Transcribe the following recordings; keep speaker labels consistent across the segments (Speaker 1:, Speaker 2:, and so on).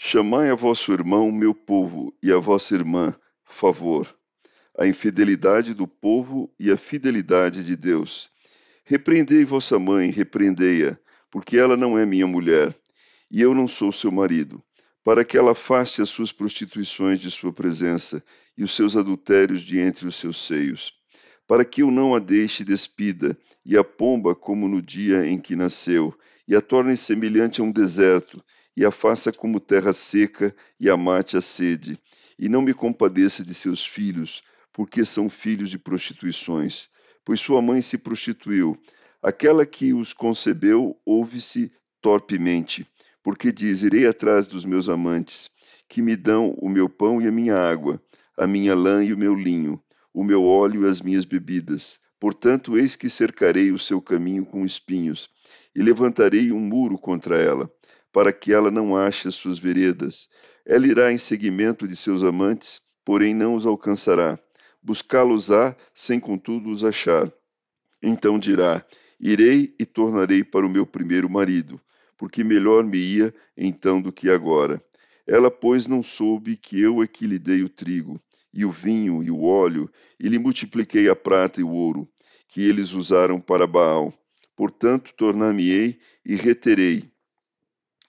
Speaker 1: Chamai a vosso irmão, meu povo, e a vossa irmã, favor. A infidelidade do povo e a fidelidade de Deus. Repreendei vossa mãe, repreendei-a, porque ela não é minha mulher, e eu não sou seu marido, para que ela afaste as suas prostituições de sua presença e os seus adultérios de entre os seus seios, para que eu não a deixe despida e a pomba como no dia em que nasceu, e a torne semelhante a um deserto, e a faça como terra seca e a mate a sede, e não me compadeça de seus filhos, porque são filhos de prostituições, pois sua mãe se prostituiu. Aquela que os concebeu ouve-se torpemente, porque diz: Irei atrás dos meus amantes, que me dão o meu pão e a minha água, a minha lã e o meu linho, o meu óleo e as minhas bebidas. Portanto, eis que cercarei o seu caminho com espinhos, e levantarei um muro contra ela para que ela não ache as suas veredas. Ela irá em seguimento de seus amantes, porém não os alcançará. Buscá-los-á, sem contudo os achar. Então dirá: Irei e tornarei para o meu primeiro marido, porque melhor me ia então do que agora. Ela, pois, não soube que eu é que lhe dei o trigo, e o vinho, e o óleo, e lhe multipliquei a prata e o ouro, que eles usaram para Baal. Portanto, tornar-me-ei e reterei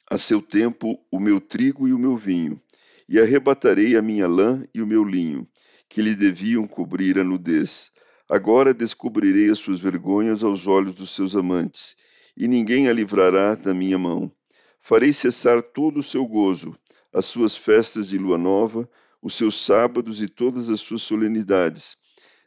Speaker 1: a seu tempo o meu trigo e o meu vinho, e arrebatarei a minha lã e o meu linho, que lhe deviam cobrir a nudez. Agora descobrirei as suas vergonhas aos olhos dos seus amantes, e ninguém a livrará da minha mão. Farei cessar todo o seu gozo, as suas festas de lua nova, os seus sábados e todas as suas solenidades.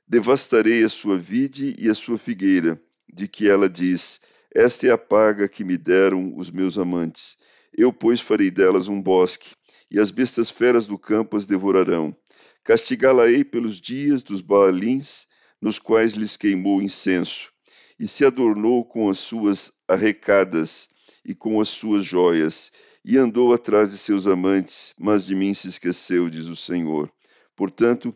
Speaker 1: Devastarei a sua vide e a sua figueira, de que ela diz: Esta é a paga que me deram os meus amantes eu, pois, farei delas um bosque, e as bestas feras do campo as devorarão. Castigá-la-ei pelos dias dos Baalins, nos quais lhes queimou incenso, e se adornou com as suas arrecadas e com as suas joias, e andou atrás de seus amantes, mas de mim se esqueceu, diz o Senhor. Portanto,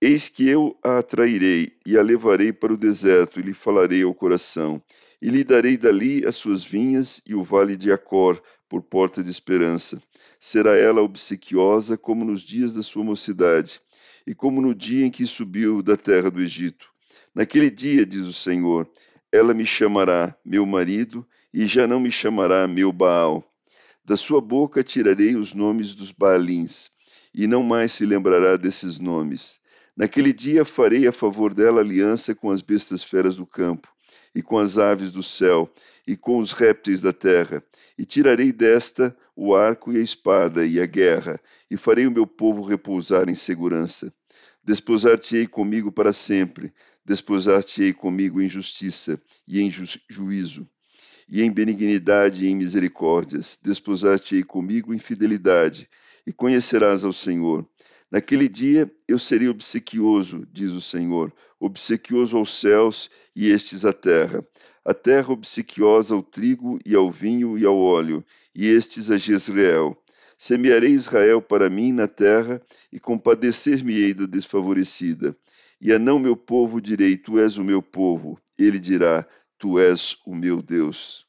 Speaker 1: eis que eu a atrairei e a levarei para o deserto, e lhe falarei ao coração, e lhe darei dali as suas vinhas e o vale de Acor, por porta de esperança. Será ela obsequiosa como nos dias da sua mocidade, e como no dia em que subiu da terra do Egito. Naquele dia, diz o Senhor, ela me chamará meu marido, e já não me chamará meu Baal. Da sua boca tirarei os nomes dos Baalins, e não mais se lembrará desses nomes. Naquele dia farei a favor dela aliança com as bestas feras do campo, e com as aves do céu, e com os répteis da terra, e tirarei desta o arco e a espada e a guerra, e farei o meu povo repousar em segurança. Desposar-te-ei comigo para sempre, desposar-te-ei comigo em justiça e em ju juízo, e em benignidade e em misericórdias, desposar-te-ei comigo em fidelidade, e conhecerás ao Senhor. Naquele dia eu serei obsequioso, diz o Senhor, obsequioso aos céus e estes à terra, a terra obsequiosa ao trigo e ao vinho e ao óleo, e estes a Jezreel. Semearei Israel para mim na terra, e compadecer-me-ei da desfavorecida. E a não meu povo direi: Tu és o meu povo. Ele dirá: Tu és o meu Deus.